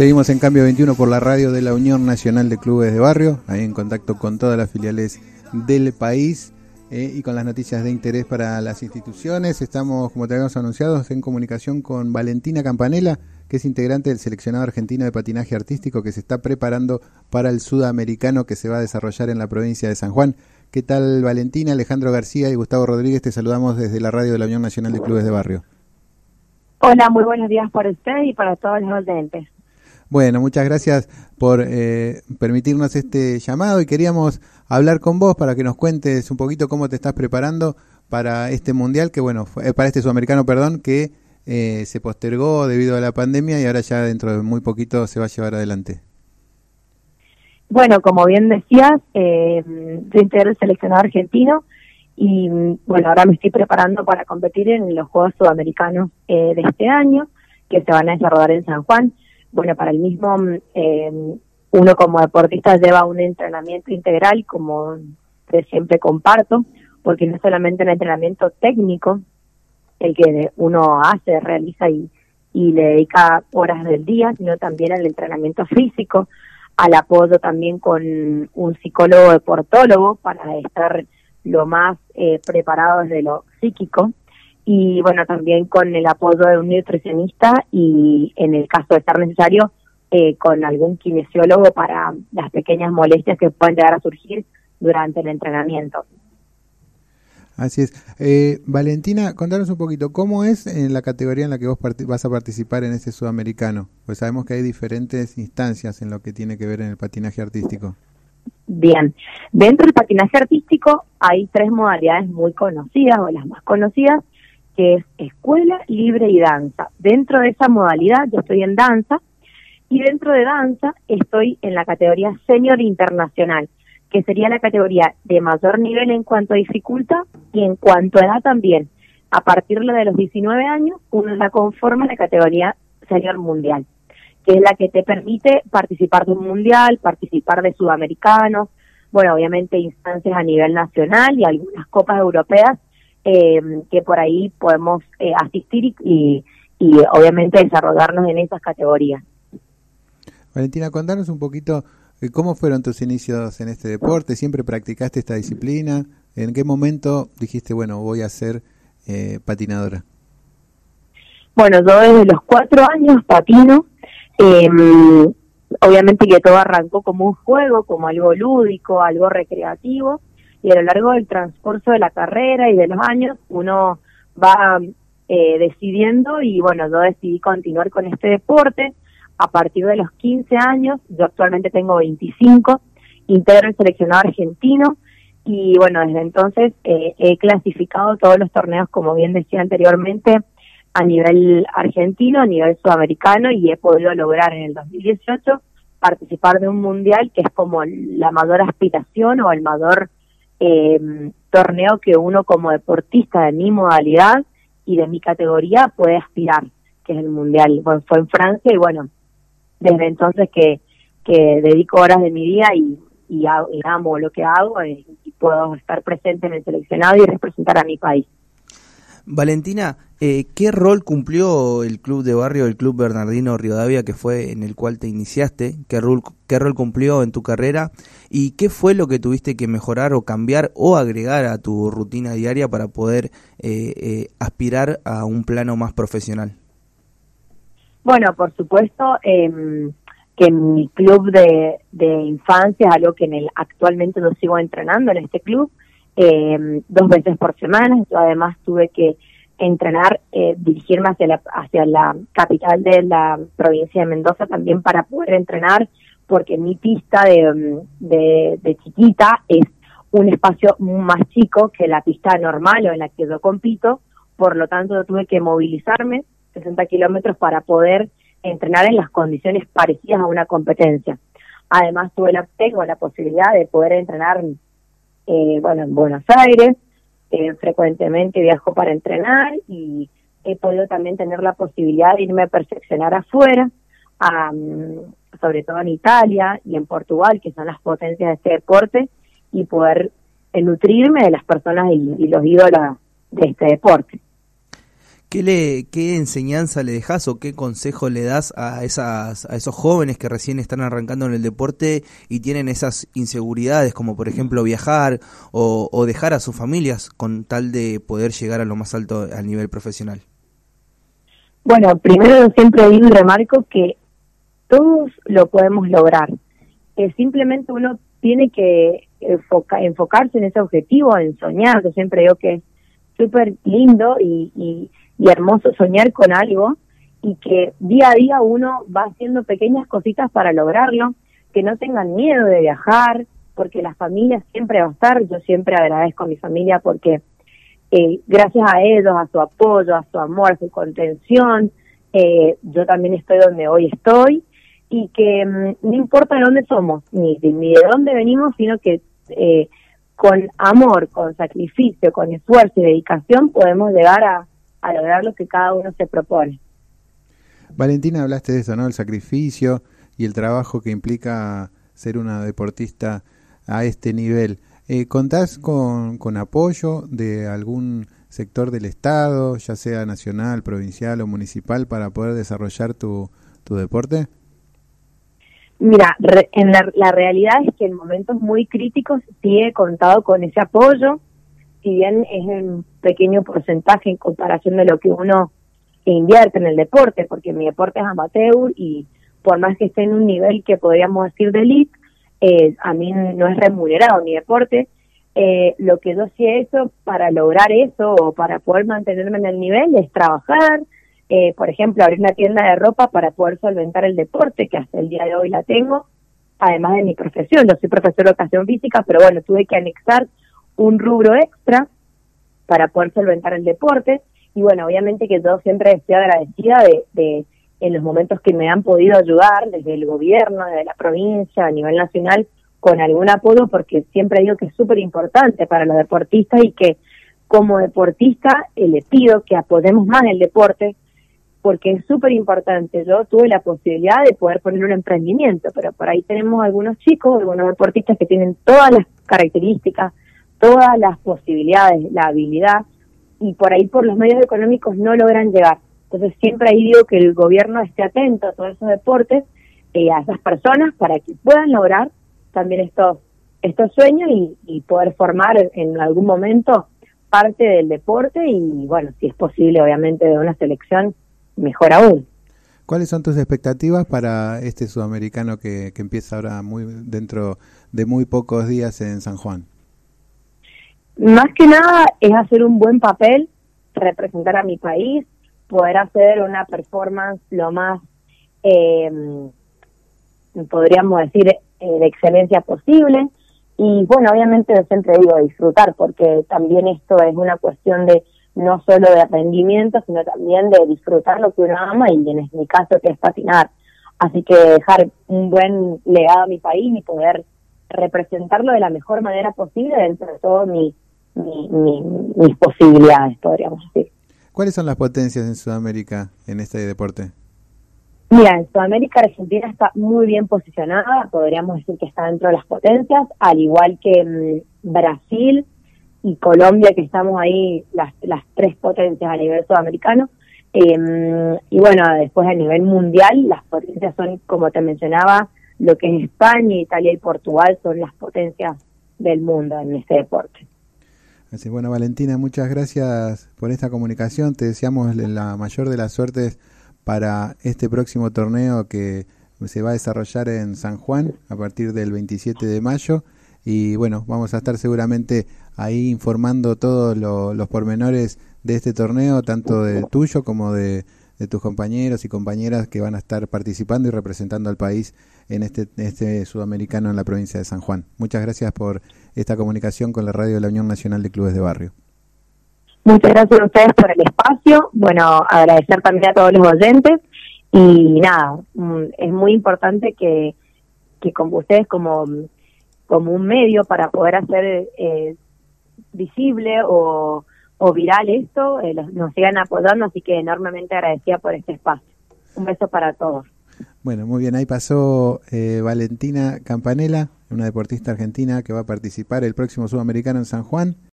Seguimos en Cambio 21 por la radio de la Unión Nacional de Clubes de Barrio, ahí en contacto con todas las filiales del país eh, y con las noticias de interés para las instituciones. Estamos, como te habíamos anunciado, en comunicación con Valentina Campanella, que es integrante del seleccionado argentino de patinaje artístico que se está preparando para el sudamericano que se va a desarrollar en la provincia de San Juan. ¿Qué tal Valentina, Alejandro García y Gustavo Rodríguez? Te saludamos desde la radio de la Unión Nacional de Clubes de Barrio. Hola, muy buenos días para usted y para todos los oyentes. Bueno, muchas gracias por eh, permitirnos este llamado y queríamos hablar con vos para que nos cuentes un poquito cómo te estás preparando para este mundial, que bueno, eh, para este sudamericano, perdón, que eh, se postergó debido a la pandemia y ahora ya dentro de muy poquito se va a llevar adelante. Bueno, como bien decías, eh, yo seleccionado argentino y bueno, ahora me estoy preparando para competir en los Juegos Sudamericanos de este año, que se van a desarrollar en San Juan bueno, para el mismo, eh, uno como deportista lleva un entrenamiento integral, como siempre comparto, porque no solamente un entrenamiento técnico el que uno hace, realiza y, y le dedica horas del día, sino también al entrenamiento físico, al apoyo también con un psicólogo deportólogo para estar lo más eh, preparado desde lo psíquico y bueno, también con el apoyo de un nutricionista y en el caso de ser necesario, eh, con algún kinesiólogo para las pequeñas molestias que pueden llegar a surgir durante el entrenamiento. Así es. Eh, Valentina, contanos un poquito, ¿cómo es en la categoría en la que vos vas a participar en este sudamericano? Pues sabemos que hay diferentes instancias en lo que tiene que ver en el patinaje artístico. Bien, dentro del patinaje artístico hay tres modalidades muy conocidas o las más conocidas, que es escuela libre y danza. Dentro de esa modalidad yo estoy en danza y dentro de danza estoy en la categoría senior internacional, que sería la categoría de mayor nivel en cuanto a dificultad y en cuanto a edad también. A partir de los 19 años, uno la conforma la categoría senior mundial, que es la que te permite participar de un mundial, participar de sudamericanos, bueno, obviamente instancias a nivel nacional y algunas copas europeas eh, que por ahí podemos eh, asistir y, y, obviamente desarrollarnos en esas categorías. Valentina, contanos un poquito eh, cómo fueron tus inicios en este deporte, siempre practicaste esta disciplina, en qué momento dijiste, bueno, voy a ser eh, patinadora. Bueno, yo desde los cuatro años patino, em, obviamente que todo arrancó como un juego, como algo lúdico, algo recreativo, y a lo largo del transcurso de la carrera y de los años uno va eh, decidiendo y bueno, yo decidí continuar con este deporte. A partir de los 15 años, yo actualmente tengo 25, integro el seleccionado argentino y bueno, desde entonces eh, he clasificado todos los torneos, como bien decía anteriormente, a nivel argentino, a nivel sudamericano y he podido lograr en el 2018 participar de un mundial que es como la mayor aspiración o el mayor eh, torneo que uno como deportista de mi modalidad y de mi categoría puede aspirar, que es el Mundial. Bueno, fue en Francia y bueno, desde entonces que, que dedico horas de mi día y, y, amo lo que hago y, y puedo estar presente en el seleccionado y representar a mi país. Valentina, eh, ¿qué rol cumplió el club de barrio, el club Bernardino Rivadavia, que fue en el cual te iniciaste? ¿Qué rol, ¿Qué rol cumplió en tu carrera? ¿Y qué fue lo que tuviste que mejorar o cambiar o agregar a tu rutina diaria para poder eh, eh, aspirar a un plano más profesional? Bueno, por supuesto em, que mi club de, de infancia es algo que en el, actualmente lo sigo entrenando en este club eh, dos veces por semana. Yo además tuve que entrenar, eh, dirigirme hacia la, hacia la capital de la provincia de Mendoza también para poder entrenar, porque mi pista de, mm, de, de chiquita es un espacio más chico que la pista normal o en la que yo compito, por lo tanto yo tuve que movilizarme 60 kilómetros para poder entrenar en las condiciones parecidas a una competencia. Además tuve la, tengo la posibilidad de poder entrenar eh, bueno, en Buenos Aires, eh, frecuentemente viajo para entrenar y he podido también tener la posibilidad de irme a perfeccionar afuera, sobre todo en Italia y en Portugal, que son las potencias de este deporte, y poder nutrirme de las personas y, los ídolos de este deporte. ¿Qué, le, ¿Qué enseñanza le dejas o qué consejo le das a, esas, a esos jóvenes que recién están arrancando en el deporte y tienen esas inseguridades, como por ejemplo viajar o, dejar a sus familias con tal de poder llegar a lo más alto al nivel profesional? Bueno, primero siempre digo y remarco que todos lo podemos lograr. Que simplemente uno tiene que enfocarse en ese objetivo, en soñar. Yo siempre digo que es súper lindo y, y hermoso soñar con algo y que día a día uno va haciendo pequeñas cositas para lograrlo, que no tengan miedo de viajar, porque la familia siempre va a estar, yo siempre agradezco a mi familia porque eh, gracias a ellos, a su apoyo, a su amor, a su contención, eh, yo también estoy donde hoy estoy y que mm, no importa de dónde somos, ni, ni de dónde venimos, sino que eh, con amor, con sacrificio, con esfuerzo y dedicación podemos llegar a, a lograr lo que cada uno se propone. Valentina, hablaste de eso, ¿no? El sacrificio y el trabajo que implica ser una deportista a este nivel. Eh, ¿Contás con, con apoyo de algún sector del Estado, ya sea nacional, provincial o municipal, para poder desarrollar tu, tu deporte? Mira, en la, la, realidad es que en momentos muy críticos sí he contado con ese apoyo si bien es un pequeño porcentaje en comparación de lo que uno invierte en el deporte, porque mi deporte es amateur y por más que esté en un nivel que podríamos decir de elite, eh, a mí no es remunerado mi deporte. Eh, lo que yo sí he hecho para lograr eso o para poder mantenerme en el nivel es trabajar, eh, por ejemplo, abrir una tienda de ropa para poder solventar el deporte, que hasta el día de hoy la tengo, además de mi profesión. Yo soy profesor de educación física, pero bueno, tuve que anexar un rubro extra para poder solventar el deporte. Y bueno, obviamente que yo siempre estoy agradecida de, de en los momentos que me han podido ayudar desde el gobierno, desde la provincia, a nivel nacional, con algún apoyo, porque siempre digo que es súper importante para los deportistas y que como deportista eh, le pido que apoyemos más el deporte, porque es súper importante. Yo tuve la posibilidad de poder poner un emprendimiento, pero por ahí tenemos algunos chicos, algunos deportistas que tienen todas las características, todas las posibilidades, la habilidad, y por ahí por los medios económicos no logran llegar. Entonces siempre ahí digo que el gobierno esté atento a todos esos deportes, eh, a esas personas, para que puedan lograr también estos, sueños y, y poder formar en algún momento parte del deporte y bueno, si es posible obviamente de una selección, mejor aún. ¿Cuáles son tus expectativas para este sudamericano que, que empieza ahora muy dentro de muy pocos días en San Juan? Más que nada es hacer un buen papel, representar a mi país, poder hacer una performance lo más, eh, podríamos decir, eh, de excelencia posible. Y bueno, obviamente siempre digo disfrutar, porque también esto es una cuestión de no solo de rendimiento, sino también de disfrutar lo que uno ama y en mi caso que es patinar. Así que dejar un buen legado a mi país y poder representarlo de la mejor manera posible dentro de todo mi, mi, mi, mis posibilidades, podríamos decir. ¿Cuáles son las potencias en Sudamérica en este deporte? Mira, en Sudamérica Argentina está muy bien posicionada, podríamos decir que está dentro de las potencias, al igual que mm, Brasil y Colombia, que estamos ahí las, las tres potencias a nivel sudamericano. Eh, y bueno, después a nivel mundial, las potencias son, como te mencionaba, lo que es España, Italia y Portugal son las potencias del mundo en este deporte. Bueno, Valentina, muchas gracias por esta comunicación. Te deseamos la mayor de las suertes para este próximo torneo que se va a desarrollar en San Juan a partir del 27 de mayo. Y bueno, vamos a estar seguramente ahí informando todos los pormenores de este torneo, tanto de tuyo como de, de tus compañeros y compañeras que van a estar participando y representando al país en este, este sudamericano en la provincia de San Juan. Muchas gracias por esta comunicación con la radio de la Unión Nacional de Clubes de Barrio. Muchas gracias a ustedes por el espacio. Bueno, agradecer también a todos los oyentes y nada, mm, es muy importante que, que como ustedes como, como un medio para poder hacer eh, visible o o viral esto, eh, nos sigan apoyando, así que enormemente agradecida por este espacio. Un beso para todos. Bueno, muy bien, ahí pasó eh, Valentina Campanella, una deportista argentina que va a participar el próximo Sudamericano en San Juan.